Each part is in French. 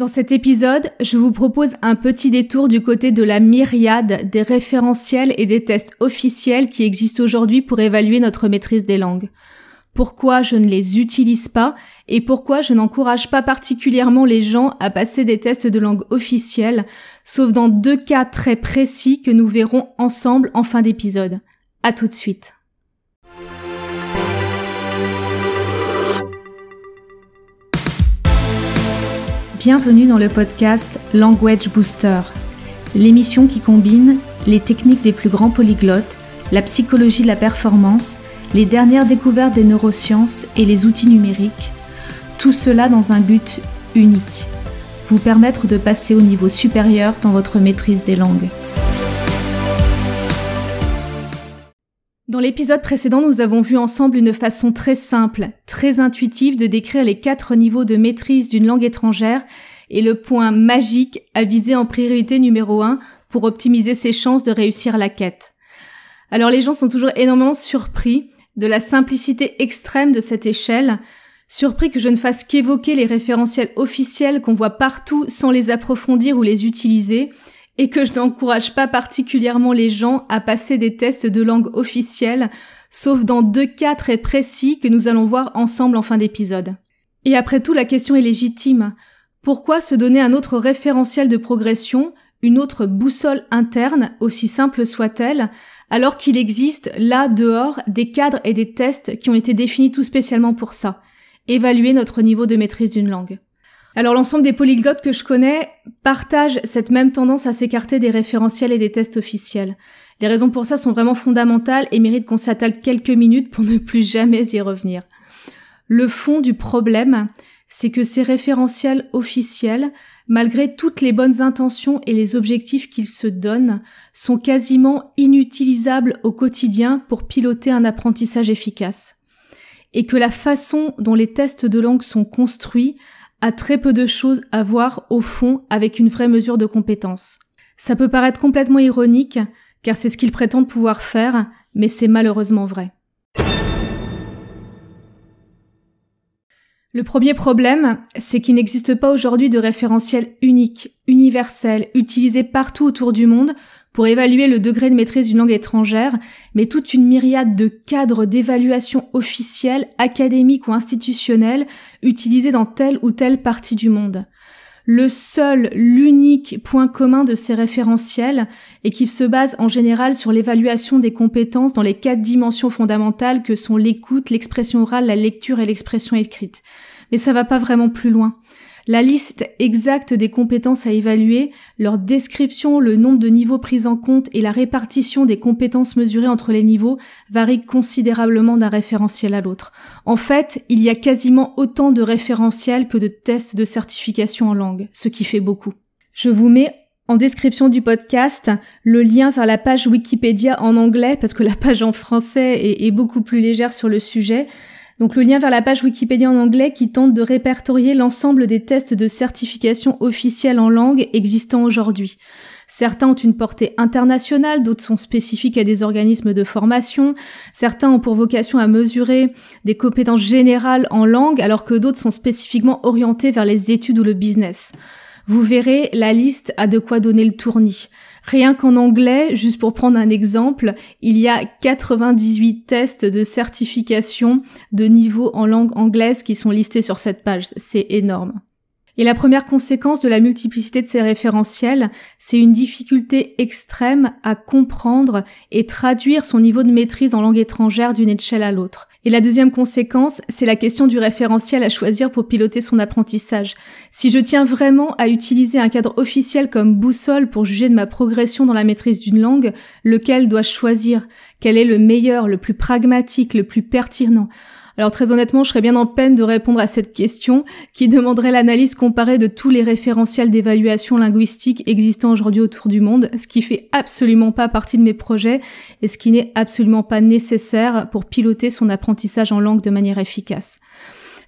Dans cet épisode, je vous propose un petit détour du côté de la myriade des référentiels et des tests officiels qui existent aujourd'hui pour évaluer notre maîtrise des langues. Pourquoi je ne les utilise pas et pourquoi je n'encourage pas particulièrement les gens à passer des tests de langue officiels, sauf dans deux cas très précis que nous verrons ensemble en fin d'épisode. À tout de suite. Bienvenue dans le podcast Language Booster, l'émission qui combine les techniques des plus grands polyglottes, la psychologie de la performance, les dernières découvertes des neurosciences et les outils numériques, tout cela dans un but unique, vous permettre de passer au niveau supérieur dans votre maîtrise des langues. Dans l'épisode précédent, nous avons vu ensemble une façon très simple, très intuitive de décrire les quatre niveaux de maîtrise d'une langue étrangère et le point magique à viser en priorité numéro un pour optimiser ses chances de réussir la quête. Alors les gens sont toujours énormément surpris de la simplicité extrême de cette échelle, surpris que je ne fasse qu'évoquer les référentiels officiels qu'on voit partout sans les approfondir ou les utiliser, et que je n'encourage pas particulièrement les gens à passer des tests de langue officielle, sauf dans deux cas très précis que nous allons voir ensemble en fin d'épisode. Et après tout, la question est légitime. Pourquoi se donner un autre référentiel de progression, une autre boussole interne, aussi simple soit-elle, alors qu'il existe là dehors des cadres et des tests qui ont été définis tout spécialement pour ça, évaluer notre niveau de maîtrise d'une langue. Alors l'ensemble des polyglottes que je connais partagent cette même tendance à s'écarter des référentiels et des tests officiels. Les raisons pour ça sont vraiment fondamentales et méritent qu'on s'attale quelques minutes pour ne plus jamais y revenir. Le fond du problème, c'est que ces référentiels officiels, malgré toutes les bonnes intentions et les objectifs qu'ils se donnent, sont quasiment inutilisables au quotidien pour piloter un apprentissage efficace. Et que la façon dont les tests de langue sont construits a très peu de choses à voir au fond avec une vraie mesure de compétence. Ça peut paraître complètement ironique, car c'est ce qu'ils prétendent pouvoir faire, mais c'est malheureusement vrai. Le premier problème, c'est qu'il n'existe pas aujourd'hui de référentiel unique, universel, utilisé partout autour du monde pour évaluer le degré de maîtrise d'une langue étrangère, mais toute une myriade de cadres d'évaluation officiels, académiques ou institutionnels utilisés dans telle ou telle partie du monde. Le seul, l'unique point commun de ces référentiels est qu'ils se basent en général sur l'évaluation des compétences dans les quatre dimensions fondamentales que sont l'écoute, l'expression orale, la lecture et l'expression écrite. Mais ça va pas vraiment plus loin. La liste exacte des compétences à évaluer, leur description, le nombre de niveaux pris en compte et la répartition des compétences mesurées entre les niveaux varient considérablement d'un référentiel à l'autre. En fait, il y a quasiment autant de référentiels que de tests de certification en langue, ce qui fait beaucoup. Je vous mets en description du podcast le lien vers la page Wikipédia en anglais parce que la page en français est, est beaucoup plus légère sur le sujet. Donc le lien vers la page Wikipédia en anglais qui tente de répertorier l'ensemble des tests de certification officiels en langue existants aujourd'hui. Certains ont une portée internationale, d'autres sont spécifiques à des organismes de formation, certains ont pour vocation à mesurer des compétences générales en langue alors que d'autres sont spécifiquement orientés vers les études ou le business. Vous verrez, la liste a de quoi donner le tournis. Rien qu'en anglais, juste pour prendre un exemple, il y a 98 tests de certification de niveau en langue anglaise qui sont listés sur cette page. C'est énorme. Et la première conséquence de la multiplicité de ces référentiels, c'est une difficulté extrême à comprendre et traduire son niveau de maîtrise en langue étrangère d'une échelle à l'autre. Et la deuxième conséquence, c'est la question du référentiel à choisir pour piloter son apprentissage. Si je tiens vraiment à utiliser un cadre officiel comme boussole pour juger de ma progression dans la maîtrise d'une langue, lequel dois-je choisir? Quel est le meilleur, le plus pragmatique, le plus pertinent? Alors très honnêtement, je serais bien en peine de répondre à cette question qui demanderait l'analyse comparée de tous les référentiels d'évaluation linguistique existants aujourd'hui autour du monde, ce qui fait absolument pas partie de mes projets et ce qui n'est absolument pas nécessaire pour piloter son apprentissage en langue de manière efficace.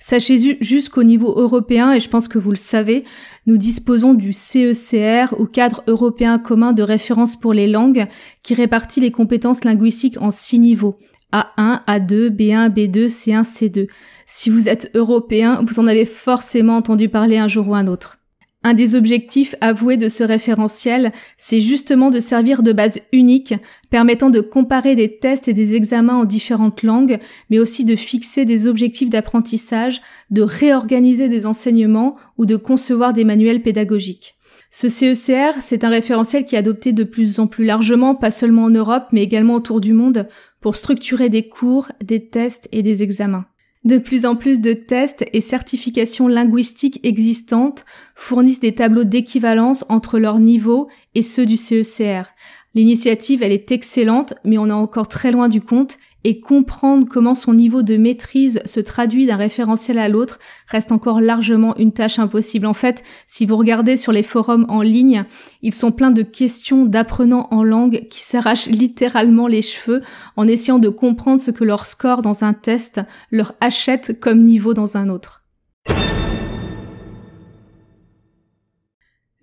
Sachez jusqu'au niveau européen, et je pense que vous le savez, nous disposons du CECR, ou cadre européen commun de référence pour les langues, qui répartit les compétences linguistiques en six niveaux. A1, A2, B1, B2, C1, C2. Si vous êtes européen, vous en avez forcément entendu parler un jour ou un autre. Un des objectifs avoués de ce référentiel, c'est justement de servir de base unique, permettant de comparer des tests et des examens en différentes langues, mais aussi de fixer des objectifs d'apprentissage, de réorganiser des enseignements ou de concevoir des manuels pédagogiques. Ce CECR, c'est un référentiel qui est adopté de plus en plus largement, pas seulement en Europe, mais également autour du monde, pour structurer des cours, des tests et des examens. De plus en plus de tests et certifications linguistiques existantes fournissent des tableaux d'équivalence entre leurs niveaux et ceux du CECR. L'initiative, elle est excellente, mais on est encore très loin du compte et comprendre comment son niveau de maîtrise se traduit d'un référentiel à l'autre reste encore largement une tâche impossible. En fait, si vous regardez sur les forums en ligne, ils sont pleins de questions d'apprenants en langue qui s'arrachent littéralement les cheveux en essayant de comprendre ce que leur score dans un test leur achète comme niveau dans un autre.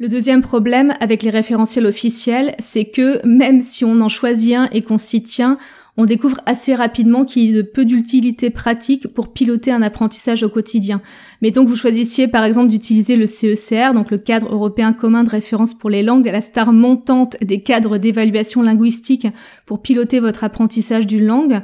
Le deuxième problème avec les référentiels officiels, c'est que même si on en choisit un et qu'on s'y tient, on découvre assez rapidement qu'il y a peu d'utilité pratique pour piloter un apprentissage au quotidien. Mettons que vous choisissiez par exemple d'utiliser le CECR, donc le cadre européen commun de référence pour les langues, la star montante des cadres d'évaluation linguistique pour piloter votre apprentissage d'une langue.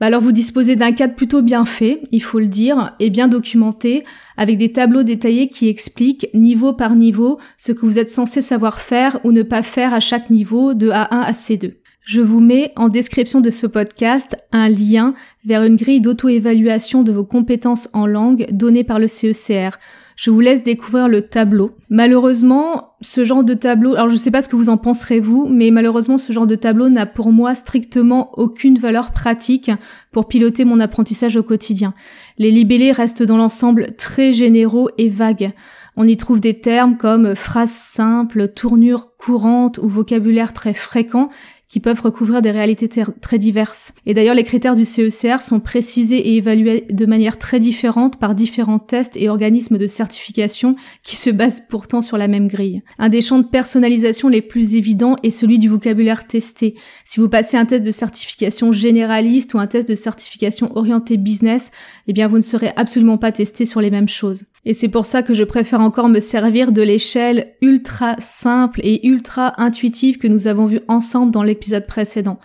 Bah alors vous disposez d'un cadre plutôt bien fait, il faut le dire, et bien documenté, avec des tableaux détaillés qui expliquent niveau par niveau ce que vous êtes censé savoir faire ou ne pas faire à chaque niveau de A1 à C2. Je vous mets en description de ce podcast un lien vers une grille d'auto-évaluation de vos compétences en langue donnée par le CECR. Je vous laisse découvrir le tableau. Malheureusement, ce genre de tableau, alors je sais pas ce que vous en penserez vous, mais malheureusement ce genre de tableau n'a pour moi strictement aucune valeur pratique pour piloter mon apprentissage au quotidien. Les libellés restent dans l'ensemble très généraux et vagues. On y trouve des termes comme phrases simples, tournures courantes ou vocabulaire très fréquent qui peuvent recouvrir des réalités très diverses. Et d'ailleurs, les critères du CECR sont précisés et évalués de manière très différente par différents tests et organismes de certification qui se basent pourtant sur la même grille. Un des champs de personnalisation les plus évidents est celui du vocabulaire testé. Si vous passez un test de certification généraliste ou un test de certification orienté business, eh bien, vous ne serez absolument pas testé sur les mêmes choses. Et c'est pour ça que je préfère encore me servir de l'échelle ultra simple et ultra intuitive que nous avons vu ensemble dans l'épisode précédent.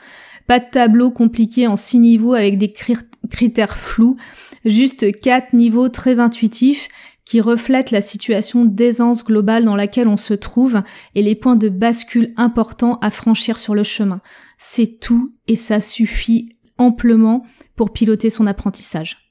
Pas de tableau compliqué en six niveaux avec des critères flous, juste quatre niveaux très intuitifs qui reflètent la situation d'aisance globale dans laquelle on se trouve et les points de bascule importants à franchir sur le chemin. C'est tout et ça suffit amplement pour piloter son apprentissage.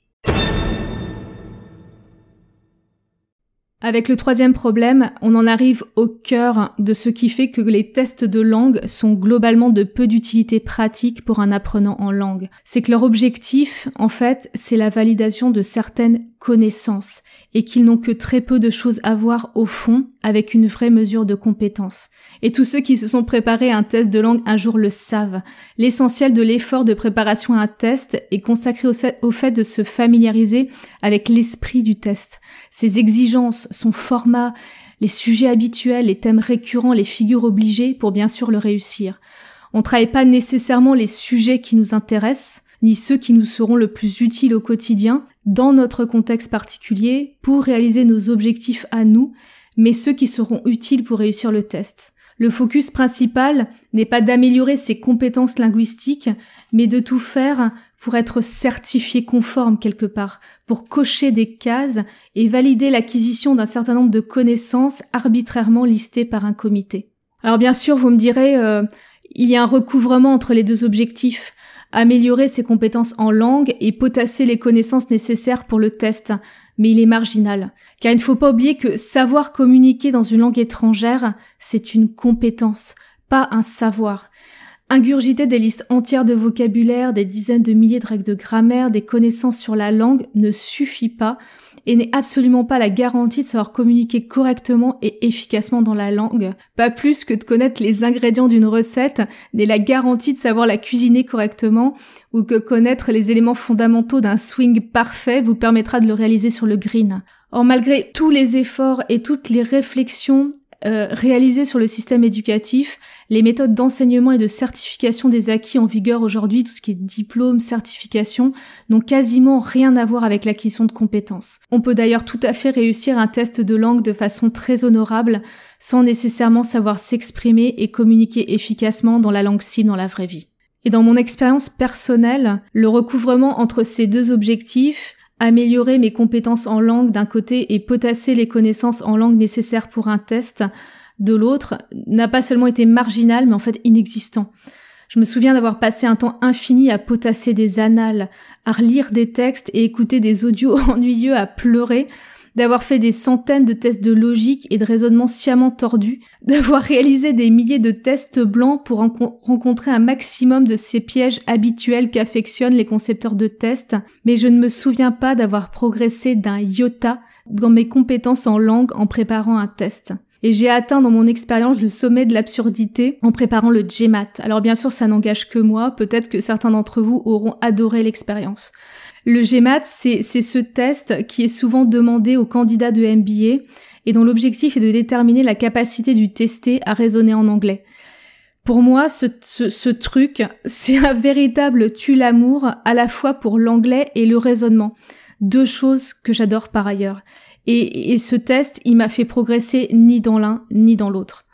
Avec le troisième problème, on en arrive au cœur de ce qui fait que les tests de langue sont globalement de peu d'utilité pratique pour un apprenant en langue. C'est que leur objectif, en fait, c'est la validation de certaines connaissances et qu'ils n'ont que très peu de choses à voir au fond avec une vraie mesure de compétence. Et tous ceux qui se sont préparés à un test de langue un jour le savent. L'essentiel de l'effort de préparation à un test est consacré au fait de se familiariser avec l'esprit du test, ses exigences, son format, les sujets habituels, les thèmes récurrents, les figures obligées pour bien sûr le réussir. On travaille pas nécessairement les sujets qui nous intéressent, ni ceux qui nous seront le plus utiles au quotidien, dans notre contexte particulier, pour réaliser nos objectifs à nous, mais ceux qui seront utiles pour réussir le test. Le focus principal n'est pas d'améliorer ses compétences linguistiques, mais de tout faire pour être certifié conforme quelque part, pour cocher des cases et valider l'acquisition d'un certain nombre de connaissances arbitrairement listées par un comité. Alors bien sûr, vous me direz, euh, il y a un recouvrement entre les deux objectifs, améliorer ses compétences en langue et potasser les connaissances nécessaires pour le test mais il est marginal. Car il ne faut pas oublier que savoir communiquer dans une langue étrangère, c'est une compétence, pas un savoir. Ingurgiter des listes entières de vocabulaire, des dizaines de milliers de règles de grammaire, des connaissances sur la langue ne suffit pas et n'est absolument pas la garantie de savoir communiquer correctement et efficacement dans la langue. Pas plus que de connaître les ingrédients d'une recette n'est la garantie de savoir la cuisiner correctement ou que connaître les éléments fondamentaux d'un swing parfait vous permettra de le réaliser sur le green. Or malgré tous les efforts et toutes les réflexions euh, sur le système éducatif, les méthodes d'enseignement et de certification des acquis en vigueur aujourd'hui, tout ce qui est diplôme, certification, n'ont quasiment rien à voir avec l'acquisition de compétences. On peut d'ailleurs tout à fait réussir un test de langue de façon très honorable, sans nécessairement savoir s'exprimer et communiquer efficacement dans la langue cible dans la vraie vie. Et dans mon expérience personnelle, le recouvrement entre ces deux objectifs, améliorer mes compétences en langue d'un côté et potasser les connaissances en langue nécessaires pour un test de l'autre, n'a pas seulement été marginal, mais en fait inexistant. Je me souviens d'avoir passé un temps infini à potasser des annales, à relire des textes et écouter des audios ennuyeux à pleurer, d'avoir fait des centaines de tests de logique et de raisonnement sciemment tordus, d'avoir réalisé des milliers de tests blancs pour rencontrer un maximum de ces pièges habituels qu'affectionnent les concepteurs de tests, mais je ne me souviens pas d'avoir progressé d'un iota dans mes compétences en langue en préparant un test. Et j'ai atteint dans mon expérience le sommet de l'absurdité en préparant le GMAT. Alors bien sûr, ça n'engage que moi, peut-être que certains d'entre vous auront adoré l'expérience. Le GMAT, c'est ce test qui est souvent demandé aux candidats de MBA et dont l'objectif est de déterminer la capacité du testé à raisonner en anglais. Pour moi, ce, ce, truc, c'est un véritable tue-l'amour à la fois pour l'anglais et le raisonnement. Deux choses que j'adore par ailleurs. Et, et ce test, il m'a fait progresser ni dans l'un ni dans l'autre.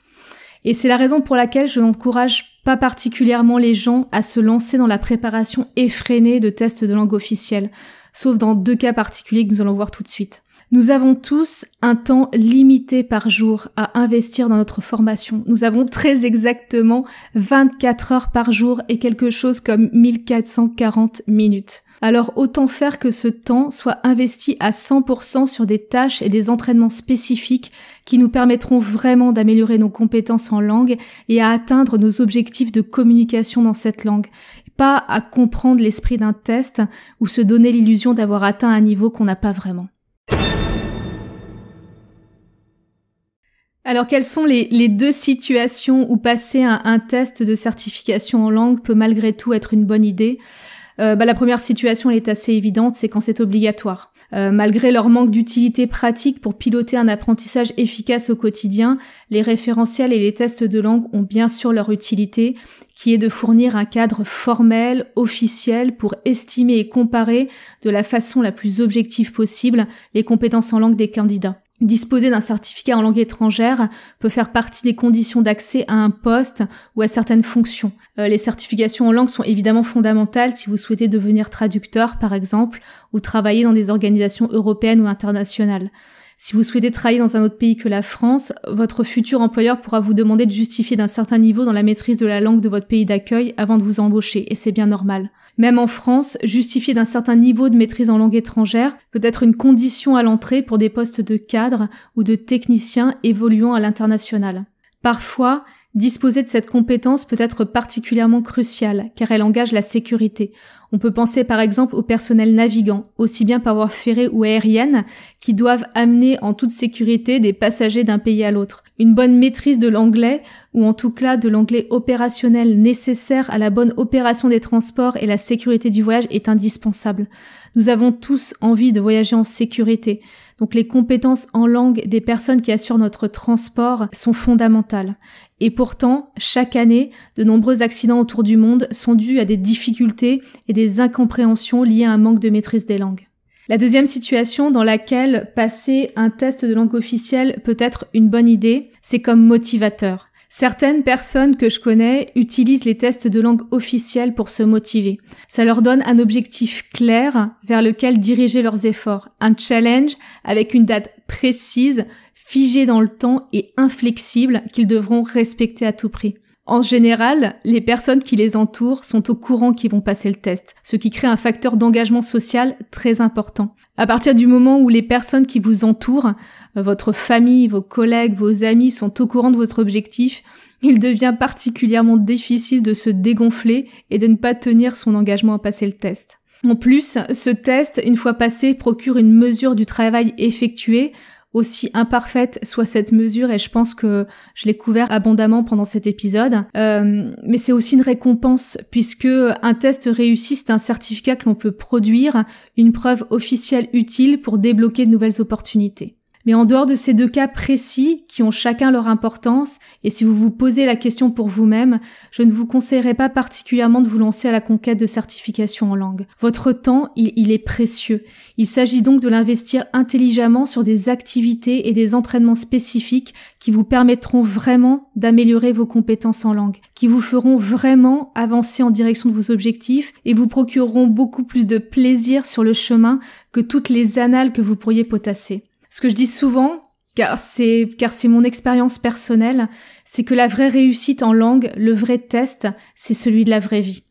Et c'est la raison pour laquelle je n'encourage pas particulièrement les gens à se lancer dans la préparation effrénée de tests de langue officielle, sauf dans deux cas particuliers que nous allons voir tout de suite. Nous avons tous un temps limité par jour à investir dans notre formation. Nous avons très exactement 24 heures par jour et quelque chose comme 1440 minutes. Alors autant faire que ce temps soit investi à 100% sur des tâches et des entraînements spécifiques qui nous permettront vraiment d'améliorer nos compétences en langue et à atteindre nos objectifs de communication dans cette langue. Pas à comprendre l'esprit d'un test ou se donner l'illusion d'avoir atteint un niveau qu'on n'a pas vraiment. Alors quelles sont les, deux situations où passer un test de certification en langue peut malgré tout être une bonne idée? Bah, la première situation elle est assez évidente, c'est quand c'est obligatoire. Euh, malgré leur manque d'utilité pratique pour piloter un apprentissage efficace au quotidien, les référentiels et les tests de langue ont bien sûr leur utilité, qui est de fournir un cadre formel, officiel, pour estimer et comparer de la façon la plus objective possible les compétences en langue des candidats. Disposer d'un certificat en langue étrangère peut faire partie des conditions d'accès à un poste ou à certaines fonctions. Euh, les certifications en langue sont évidemment fondamentales si vous souhaitez devenir traducteur, par exemple, ou travailler dans des organisations européennes ou internationales. Si vous souhaitez travailler dans un autre pays que la France, votre futur employeur pourra vous demander de justifier d'un certain niveau dans la maîtrise de la langue de votre pays d'accueil avant de vous embaucher, et c'est bien normal. Même en France, justifier d'un certain niveau de maîtrise en langue étrangère peut être une condition à l'entrée pour des postes de cadre ou de technicien évoluant à l'international. Parfois, Disposer de cette compétence peut être particulièrement crucial car elle engage la sécurité. On peut penser par exemple au personnel navigant, aussi bien par voie ferrée ou aérienne, qui doivent amener en toute sécurité des passagers d'un pays à l'autre. Une bonne maîtrise de l'anglais, ou en tout cas de l'anglais opérationnel nécessaire à la bonne opération des transports et la sécurité du voyage est indispensable. Nous avons tous envie de voyager en sécurité. Donc les compétences en langue des personnes qui assurent notre transport sont fondamentales. Et pourtant, chaque année, de nombreux accidents autour du monde sont dus à des difficultés et des incompréhensions liées à un manque de maîtrise des langues. La deuxième situation dans laquelle passer un test de langue officielle peut être une bonne idée, c'est comme motivateur. Certaines personnes que je connais utilisent les tests de langue officielle pour se motiver. Ça leur donne un objectif clair vers lequel diriger leurs efforts, un challenge avec une date précise, figée dans le temps et inflexible qu'ils devront respecter à tout prix. En général, les personnes qui les entourent sont au courant qu'ils vont passer le test, ce qui crée un facteur d'engagement social très important. À partir du moment où les personnes qui vous entourent, euh, votre famille, vos collègues, vos amis sont au courant de votre objectif, il devient particulièrement difficile de se dégonfler et de ne pas tenir son engagement à passer le test. En plus, ce test, une fois passé, procure une mesure du travail effectué, aussi imparfaite soit cette mesure, et je pense que je l'ai couvert abondamment pendant cet épisode, euh, mais c'est aussi une récompense, puisque un test réussi, c'est un certificat que l'on peut produire, une preuve officielle utile pour débloquer de nouvelles opportunités. Mais en dehors de ces deux cas précis, qui ont chacun leur importance, et si vous vous posez la question pour vous-même, je ne vous conseillerais pas particulièrement de vous lancer à la conquête de certification en langue. Votre temps, il, il est précieux. Il s'agit donc de l'investir intelligemment sur des activités et des entraînements spécifiques qui vous permettront vraiment d'améliorer vos compétences en langue, qui vous feront vraiment avancer en direction de vos objectifs et vous procureront beaucoup plus de plaisir sur le chemin que toutes les annales que vous pourriez potasser. Ce que je dis souvent, car c'est car c'est mon expérience personnelle, c'est que la vraie réussite en langue, le vrai test, c'est celui de la vraie vie.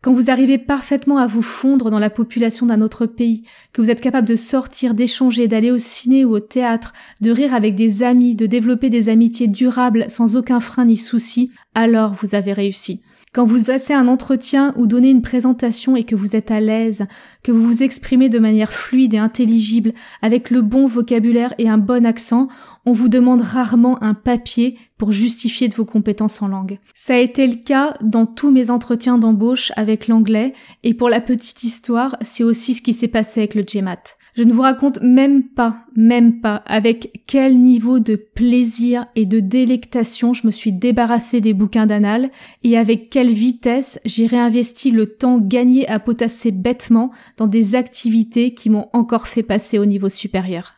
Quand vous arrivez parfaitement à vous fondre dans la population d'un autre pays, que vous êtes capable de sortir, d'échanger, d'aller au ciné ou au théâtre, de rire avec des amis, de développer des amitiés durables sans aucun frein ni souci, alors vous avez réussi. Quand vous passez un entretien ou donnez une présentation et que vous êtes à l'aise, que vous vous exprimez de manière fluide et intelligible, avec le bon vocabulaire et un bon accent, on vous demande rarement un papier pour justifier de vos compétences en langue. Ça a été le cas dans tous mes entretiens d'embauche avec l'anglais, et pour la petite histoire, c'est aussi ce qui s'est passé avec le GMAT. Je ne vous raconte même pas, même pas, avec quel niveau de plaisir et de délectation je me suis débarrassée des bouquins d'anal et avec quelle vitesse j'ai réinvesti le temps gagné à potasser bêtement dans des activités qui m'ont encore fait passer au niveau supérieur.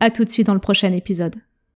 À tout de suite dans le prochain épisode.